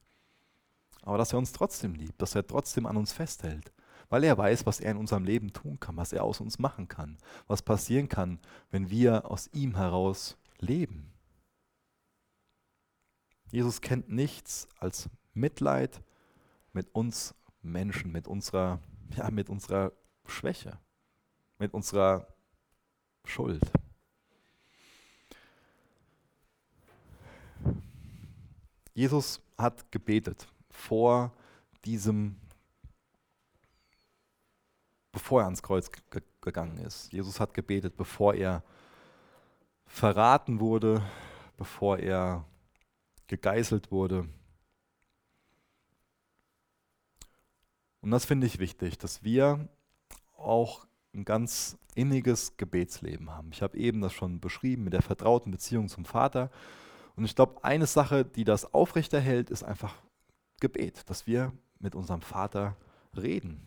Aber dass er uns trotzdem liebt, dass er trotzdem an uns festhält. Weil er weiß, was er in unserem Leben tun kann, was er aus uns machen kann, was passieren kann, wenn wir aus ihm heraus leben. Jesus kennt nichts als Mitleid mit uns Menschen, mit unserer, ja, mit unserer Schwäche, mit unserer Schuld. Jesus hat gebetet vor diesem, bevor er ans Kreuz gegangen ist. Jesus hat gebetet, bevor er verraten wurde, bevor er gegeißelt wurde. Und das finde ich wichtig, dass wir auch ein ganz inniges Gebetsleben haben. Ich habe eben das schon beschrieben mit der vertrauten Beziehung zum Vater. Und ich glaube, eine Sache, die das aufrechterhält, ist einfach Gebet, dass wir mit unserem Vater reden.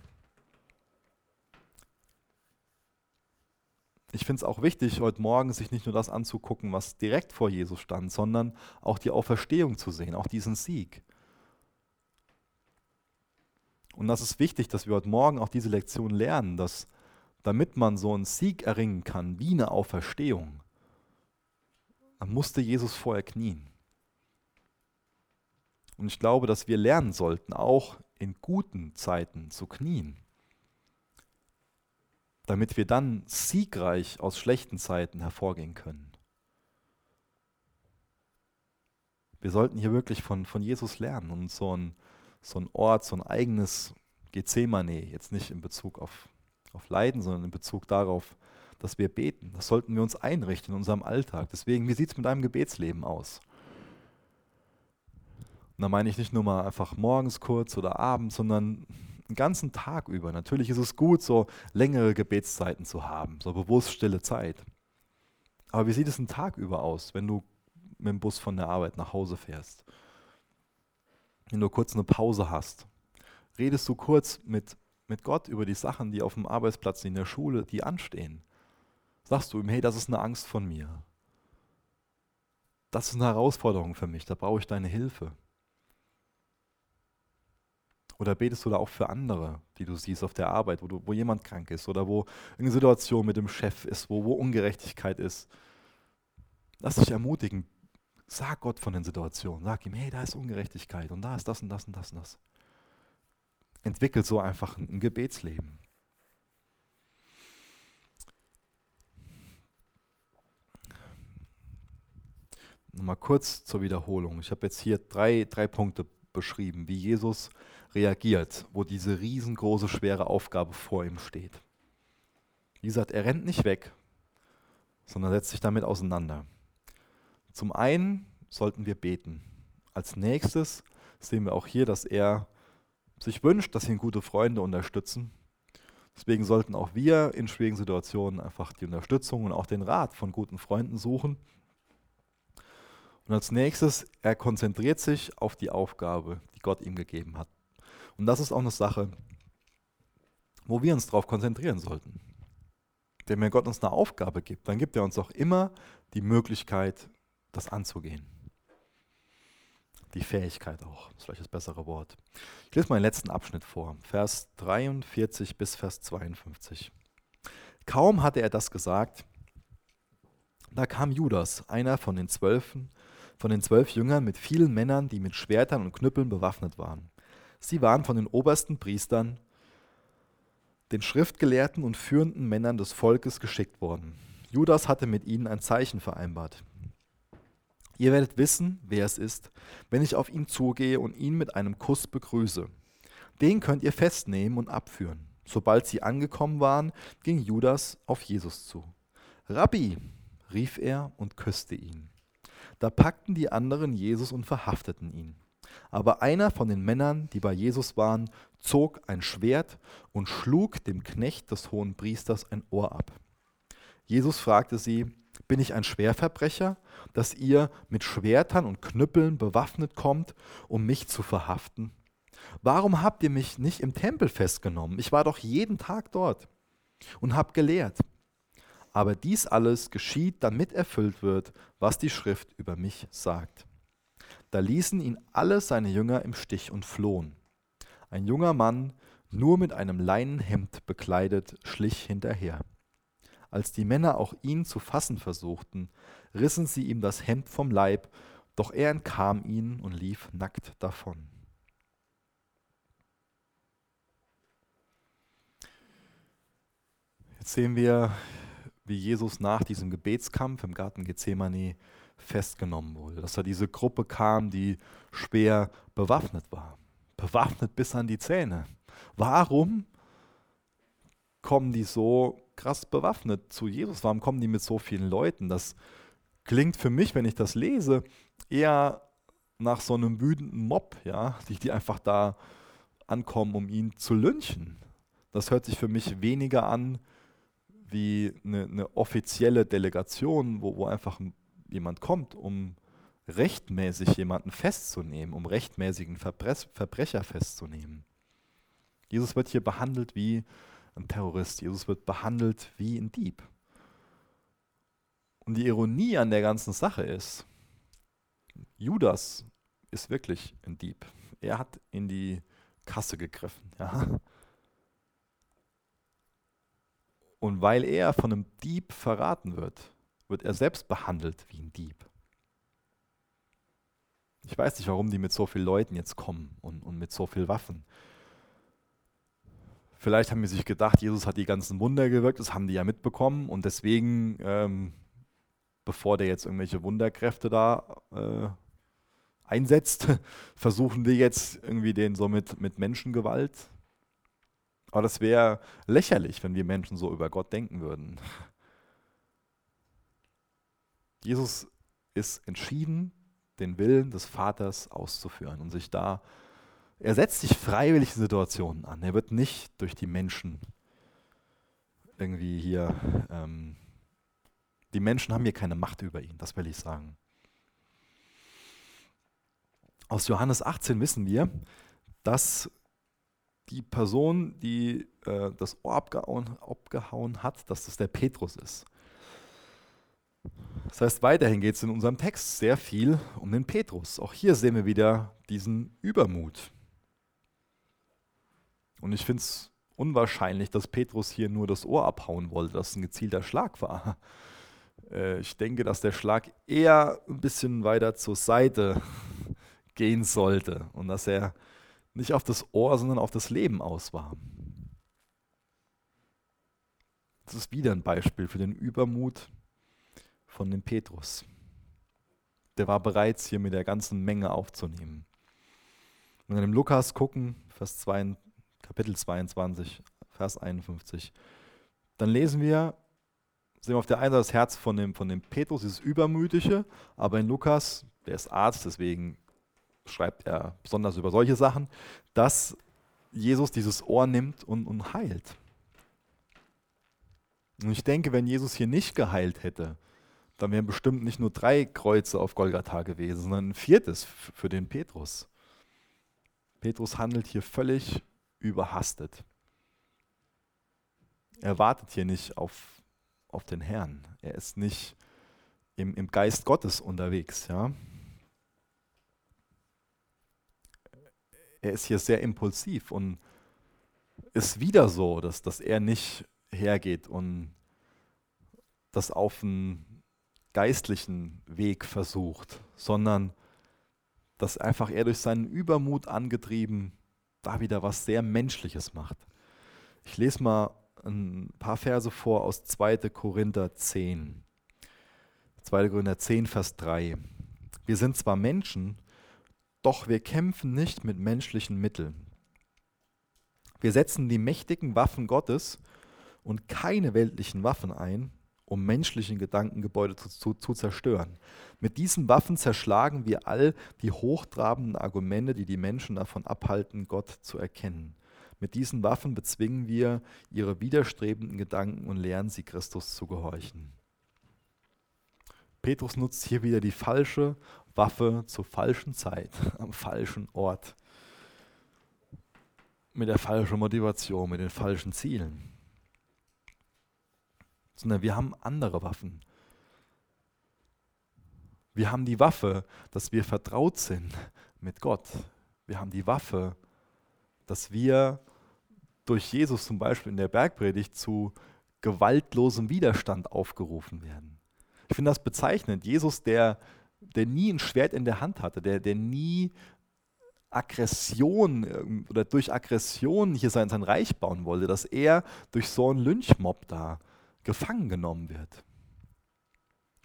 ich finde es auch wichtig, heute Morgen sich nicht nur das anzugucken, was direkt vor Jesus stand, sondern auch die Auferstehung zu sehen, auch diesen Sieg. Und das ist wichtig, dass wir heute Morgen auch diese Lektion lernen, dass damit man so einen Sieg erringen kann, wie eine Auferstehung, dann musste Jesus vorher knien. Und ich glaube, dass wir lernen sollten, auch in guten Zeiten zu knien damit wir dann siegreich aus schlechten Zeiten hervorgehen können. Wir sollten hier wirklich von, von Jesus lernen und so ein, so ein Ort, so ein eigenes Gethsemane, jetzt nicht in Bezug auf, auf Leiden, sondern in Bezug darauf, dass wir beten. Das sollten wir uns einrichten in unserem Alltag. Deswegen, wie sieht es mit deinem Gebetsleben aus? Und da meine ich nicht nur mal einfach morgens kurz oder abends, sondern einen ganzen Tag über. Natürlich ist es gut, so längere Gebetszeiten zu haben, so bewusst stille Zeit. Aber wie sieht es einen Tag über aus, wenn du mit dem Bus von der Arbeit nach Hause fährst? Wenn du kurz eine Pause hast, redest du kurz mit, mit Gott über die Sachen, die auf dem Arbeitsplatz, in der Schule, die anstehen. Sagst du ihm, hey, das ist eine Angst von mir. Das ist eine Herausforderung für mich, da brauche ich deine Hilfe. Oder betest du da auch für andere, die du siehst auf der Arbeit, wo, du, wo jemand krank ist oder wo eine Situation mit dem Chef ist, wo, wo Ungerechtigkeit ist? Lass dich ermutigen. Sag Gott von den Situationen. Sag ihm, hey, da ist Ungerechtigkeit und da ist das und das und das und das. Entwickelt so einfach ein, ein Gebetsleben. Nochmal kurz zur Wiederholung. Ich habe jetzt hier drei, drei Punkte beschrieben, wie Jesus reagiert, wo diese riesengroße, schwere Aufgabe vor ihm steht. Wie gesagt, er rennt nicht weg, sondern setzt sich damit auseinander. Zum einen sollten wir beten. Als nächstes sehen wir auch hier, dass er sich wünscht, dass ihn gute Freunde unterstützen. Deswegen sollten auch wir in schwierigen Situationen einfach die Unterstützung und auch den Rat von guten Freunden suchen. Und als nächstes, er konzentriert sich auf die Aufgabe, die Gott ihm gegeben hat. Und das ist auch eine Sache, wo wir uns darauf konzentrieren sollten. Denn wenn Gott uns eine Aufgabe gibt, dann gibt er uns auch immer die Möglichkeit, das anzugehen. Die Fähigkeit auch, ist vielleicht das bessere Wort. Ich lese mal den letzten Abschnitt vor, Vers 43 bis Vers 52. Kaum hatte er das gesagt, da kam Judas, einer von den Zwölfen, von den zwölf Jüngern mit vielen Männern, die mit Schwertern und Knüppeln bewaffnet waren. Sie waren von den obersten Priestern, den Schriftgelehrten und führenden Männern des Volkes geschickt worden. Judas hatte mit ihnen ein Zeichen vereinbart. Ihr werdet wissen, wer es ist, wenn ich auf ihn zugehe und ihn mit einem Kuss begrüße. Den könnt ihr festnehmen und abführen. Sobald sie angekommen waren, ging Judas auf Jesus zu. Rabbi, rief er und küsste ihn. Da packten die anderen Jesus und verhafteten ihn. Aber einer von den Männern, die bei Jesus waren, zog ein Schwert und schlug dem Knecht des hohen Priesters ein Ohr ab. Jesus fragte sie, bin ich ein Schwerverbrecher, dass ihr mit Schwertern und Knüppeln bewaffnet kommt, um mich zu verhaften? Warum habt ihr mich nicht im Tempel festgenommen? Ich war doch jeden Tag dort und hab gelehrt. Aber dies alles geschieht, damit erfüllt wird, was die Schrift über mich sagt. Da ließen ihn alle seine Jünger im Stich und flohen. Ein junger Mann, nur mit einem Leinenhemd bekleidet, schlich hinterher. Als die Männer auch ihn zu fassen versuchten, rissen sie ihm das Hemd vom Leib, doch er entkam ihnen und lief nackt davon. Jetzt sehen wir, wie Jesus nach diesem Gebetskampf im Garten Gethsemane festgenommen wurde, dass da diese Gruppe kam, die schwer bewaffnet war, bewaffnet bis an die Zähne. Warum kommen die so krass bewaffnet zu Jesus? Warum kommen die mit so vielen Leuten? Das klingt für mich, wenn ich das lese, eher nach so einem wütenden Mob, ja, die, die einfach da ankommen, um ihn zu lynchen. Das hört sich für mich weniger an wie eine, eine offizielle Delegation, wo, wo einfach jemand kommt, um rechtmäßig jemanden festzunehmen, um rechtmäßigen Verbrecher festzunehmen. Jesus wird hier behandelt wie ein Terrorist. Jesus wird behandelt wie ein Dieb. Und die Ironie an der ganzen Sache ist, Judas ist wirklich ein Dieb. Er hat in die Kasse gegriffen. Ja? Und weil er von einem Dieb verraten wird, wird er selbst behandelt wie ein Dieb. Ich weiß nicht, warum die mit so vielen Leuten jetzt kommen und, und mit so vielen Waffen. Vielleicht haben die sich gedacht, Jesus hat die ganzen Wunder gewirkt, das haben die ja mitbekommen und deswegen, ähm, bevor der jetzt irgendwelche Wunderkräfte da äh, einsetzt, *laughs* versuchen wir jetzt irgendwie den so mit, mit Menschengewalt. Aber das wäre lächerlich, wenn wir Menschen so über Gott denken würden. Jesus ist entschieden, den Willen des Vaters auszuführen und sich da, er setzt sich freiwillig in Situationen an. Er wird nicht durch die Menschen irgendwie hier ähm, Die Menschen haben hier keine Macht über ihn, das will ich sagen. Aus Johannes 18 wissen wir, dass die Person, die äh, das Ohr abgehauen, abgehauen hat, dass das der Petrus ist. Das heißt, weiterhin geht es in unserem Text sehr viel um den Petrus. Auch hier sehen wir wieder diesen Übermut. Und ich finde es unwahrscheinlich, dass Petrus hier nur das Ohr abhauen wollte, dass es ein gezielter Schlag war. *laughs* Äh, ich denke, dass der Schlag eher ein bisschen weiter zur Seite gehen sollte und dass er nicht auf das Ohr, sondern auf das Leben aus war. Das ist wieder ein Beispiel für den Übermut von dem Petrus. Der war bereit, hier mit der ganzen Menge aufzunehmen. Wenn wir im Lukas gucken, Vers 2, Kapitel 22, Vers 51, dann lesen wir, sehen wir auf der einen Seite das Herz von dem, von dem Petrus, dieses Übermütige, aber in Lukas, der ist Arzt, deswegen schreibt er besonders über solche Sachen, dass Jesus dieses Ohr nimmt und, und heilt. Und ich denke, wenn Jesus hier nicht geheilt hätte, dann wären bestimmt nicht nur drei Kreuze auf Golgatha gewesen, sondern ein viertes für den Petrus. Petrus handelt hier völlig überhastet. Er wartet hier nicht auf, auf den Herrn. Er ist nicht im, im Geist Gottes unterwegs. Ja? Er ist hier sehr impulsiv und ist wieder so, dass, dass er nicht hergeht und das auf einen geistlichen Weg versucht, sondern dass einfach er durch seinen Übermut angetrieben da wieder was sehr Menschliches macht. Ich lese mal ein paar Verse vor aus 2. Korinther 10. 2. Korinther 10, Vers 3. Wir sind zwar Menschen, doch wir kämpfen nicht mit menschlichen Mitteln. Wir setzen die mächtigen Waffen Gottes und keine weltlichen Waffen ein, um menschlichen Gedankengebäude zu, zu, zu, zerstören. Mit diesen Waffen zerschlagen wir all die hochtrabenden Argumente, die die Menschen davon abhalten, Gott zu erkennen. Mit diesen Waffen bezwingen wir ihre widerstrebenden Gedanken und lernen sie, Christus zu gehorchen. Petrus nutzt hier wieder die falsche Waffe zur falschen Zeit, *laughs* am falschen Ort, mit der falschen Motivation, mit den falschen Zielen. Sondern wir haben andere Waffen. Wir haben die Waffe, dass wir vertraut sind mit Gott. Wir haben die Waffe, dass wir durch Jesus zum Beispiel in der Bergpredigt zu gewaltlosem Widerstand aufgerufen werden. Ich finde das bezeichnend. Jesus, der der nie ein Schwert in der Hand hatte, der, der nie Aggression oder durch Aggression hier sein, sein Reich bauen wollte, dass er durch so einen Lynchmob da gefangen genommen wird.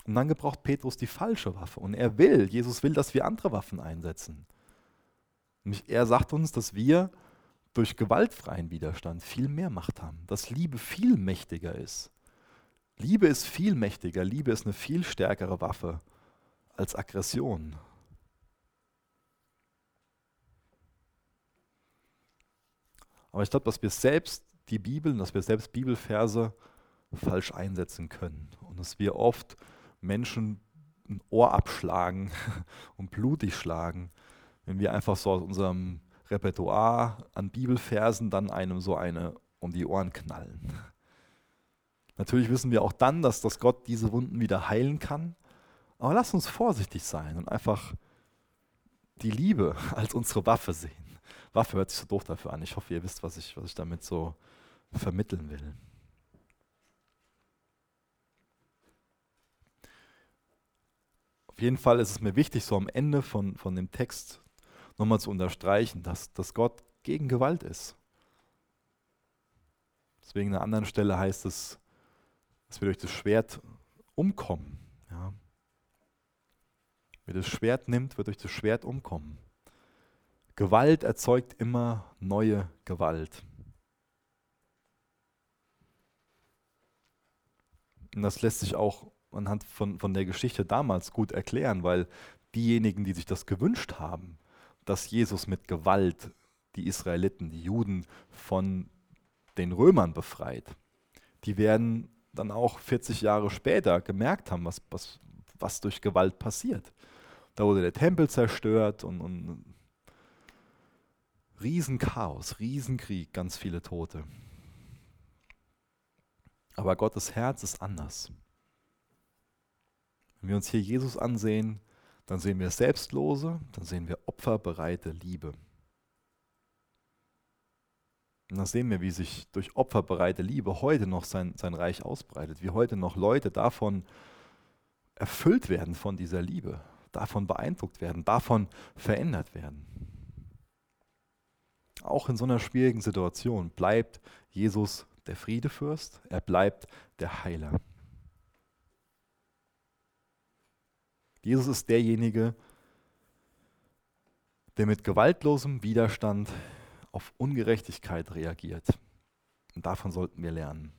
Und dann gebraucht Petrus die falsche Waffe. Und er will, Jesus will, dass wir andere Waffen einsetzen. Nämlich er sagt uns, dass wir durch gewaltfreien Widerstand viel mehr Macht haben, dass Liebe viel mächtiger ist. Liebe ist viel mächtiger, Liebe ist eine viel stärkere Waffe als Aggression. Aber ich glaube, dass wir selbst die Bibel, dass wir selbst Bibelverse falsch einsetzen können und dass wir oft Menschen ein Ohr abschlagen *laughs* und blutig schlagen, wenn wir einfach so aus unserem Repertoire an Bibelversen dann einem so eine um die Ohren knallen. Natürlich wissen wir auch dann, dass, dass Gott diese Wunden wieder heilen kann, aber lass uns vorsichtig sein und einfach die Liebe *laughs* als unsere Waffe sehen. Waffe hört sich so doof dafür an. Ich hoffe, ihr wisst, was ich, was ich damit so vermitteln will. Auf jeden Fall ist es mir wichtig, so am Ende von, von dem Text nochmal zu unterstreichen, dass, dass Gott gegen Gewalt ist. Deswegen an einer anderen Stelle heißt es, dass wir durch das Schwert umkommen. Wer das Schwert nimmt, wird durch das Schwert umkommen. Gewalt erzeugt immer neue Gewalt. Und das lässt sich auch anhand von, von der Geschichte damals gut erklären, weil diejenigen, die sich das gewünscht haben, dass Jesus mit Gewalt die Israeliten, die Juden von den Römern befreit, die werden dann auch 40 Jahre später gemerkt haben, was, was, was durch Gewalt passiert. Da wurde der Tempel zerstört und, und Riesenchaos, Riesenkrieg, ganz viele Tote. Aber Gottes Herz ist anders. Wenn wir uns hier Jesus ansehen, dann sehen wir selbstlose, dann sehen wir opferbereite Liebe. Und dann sehen wir, wie sich durch opferbereite Liebe heute noch sein, sein Reich ausbreitet, wie heute noch Leute davon erfüllt werden von dieser Liebe, davon beeindruckt werden, davon verändert werden. Auch in so einer schwierigen Situation bleibt Jesus der Friedefürst, er bleibt der Heiler. Jesus ist derjenige, der mit gewaltlosem Widerstand auf Ungerechtigkeit reagiert. Und davon sollten wir lernen.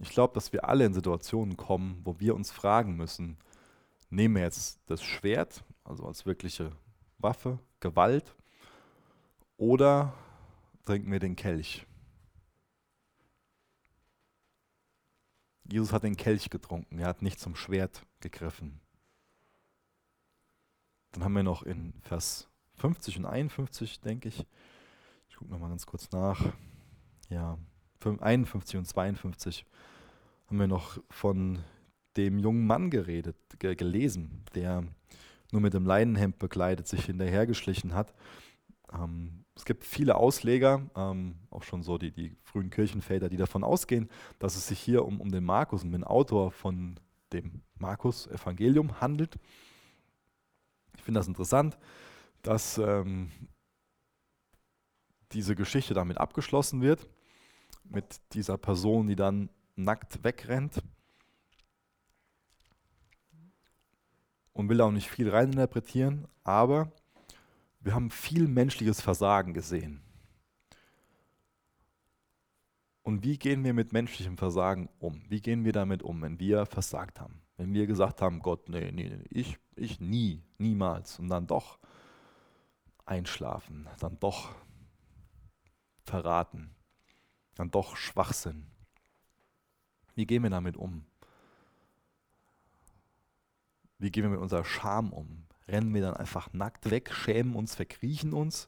Ich glaube, dass wir alle in Situationen kommen, wo wir uns fragen müssen, nehmen wir jetzt das Schwert, also als wirkliche Waffe, Gewalt, oder trinken wir den Kelch? Jesus hat den Kelch getrunken, er hat nicht zum Schwert gegriffen. Dann haben wir noch in Vers 50 und 51, denke ich. Ich gucke nochmal ganz kurz nach. Ja, 51 und 52 haben wir noch von dem jungen Mann geredet, gelesen, der nur mit dem Leinenhemd bekleidet sich hinterhergeschlichen hat. Ähm, es gibt viele Ausleger, ähm, auch schon so die, die frühen Kirchenväter, die davon ausgehen, dass es sich hier um, um den Markus, um den Autor von dem Markus-Evangelium handelt. Ich finde das interessant dass ähm, diese Geschichte damit abgeschlossen wird, mit dieser Person, die dann nackt wegrennt und will auch nicht viel reininterpretieren, aber wir haben viel menschliches Versagen gesehen. Und wie gehen wir mit menschlichem Versagen um? Wie gehen wir damit um, wenn wir versagt haben? Wenn wir gesagt haben, Gott, nee, nee, nee ich, ich nie, niemals. Und dann doch Einschlafen, dann doch verraten, dann doch Schwachsinn. Wie gehen wir damit um? Wie gehen wir mit unserer Scham um? Rennen wir dann einfach nackt weg, schämen uns, verkriechen uns?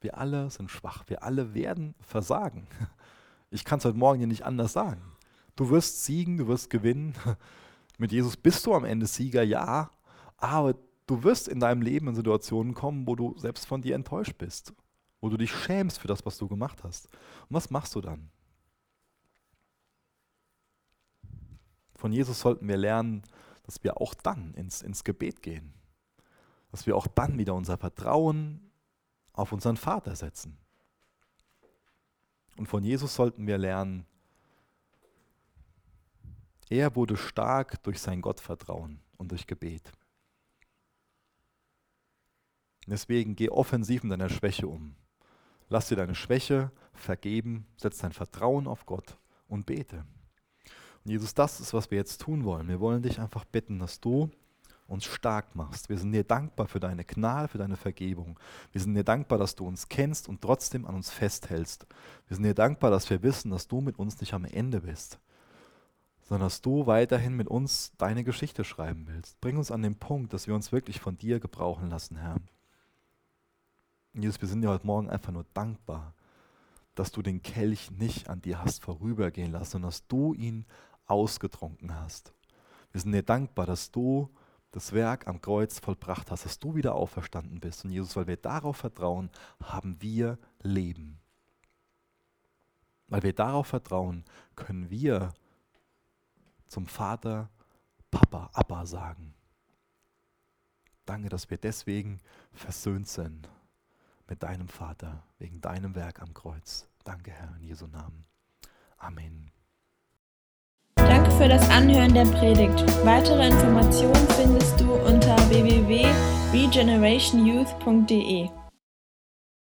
Wir alle sind schwach, wir alle werden versagen. *laughs* Ich kann es heute Morgen hier nicht anders sagen. Du wirst siegen, du wirst gewinnen, *laughs* mit Jesus bist du am Ende Sieger, ja, aber du wirst in deinem Leben in Situationen kommen, wo du selbst von dir enttäuscht bist, wo du dich schämst für das, was du gemacht hast. Und was machst du dann? Von Jesus sollten wir lernen, dass wir auch dann ins, ins Gebet gehen. Dass wir auch dann wieder unser Vertrauen auf unseren Vater setzen. Und von Jesus sollten wir lernen, er wurde stark durch sein Gottvertrauen und durch Gebet. Deswegen geh offensiv mit deiner Schwäche um. Lass dir deine Schwäche vergeben, setz dein Vertrauen auf Gott und bete. Und Jesus, das ist, was wir jetzt tun wollen. Wir wollen dich einfach bitten, dass du uns stark machst. Wir sind dir dankbar für deine Gnade, für deine Vergebung. Wir sind dir dankbar, dass du uns kennst und trotzdem an uns festhältst. Wir sind dir dankbar, dass wir wissen, dass du mit uns nicht am Ende bist, sondern dass du weiterhin mit uns deine Geschichte schreiben willst. Bring uns an den Punkt, dass wir uns wirklich von dir gebrauchen lassen, Herr. Jesus, wir sind dir heute Morgen einfach nur dankbar, dass du den Kelch nicht an dir hast vorübergehen lassen, sondern dass du ihn ausgetrunken hast. Wir sind dir dankbar, dass du das Werk am Kreuz vollbracht hast, dass du wieder auferstanden bist. Und Jesus, weil wir darauf vertrauen, haben wir Leben. Weil wir darauf vertrauen, können wir zum Vater Papa, Abba sagen. Danke, dass wir deswegen versöhnt sind mit deinem Vater, wegen deinem Werk am Kreuz. Danke, Herr, in Jesu Namen. Amen. Danke für das Anhören der Predigt. Weitere Informationen findest du unter www.regenerationyouth.de.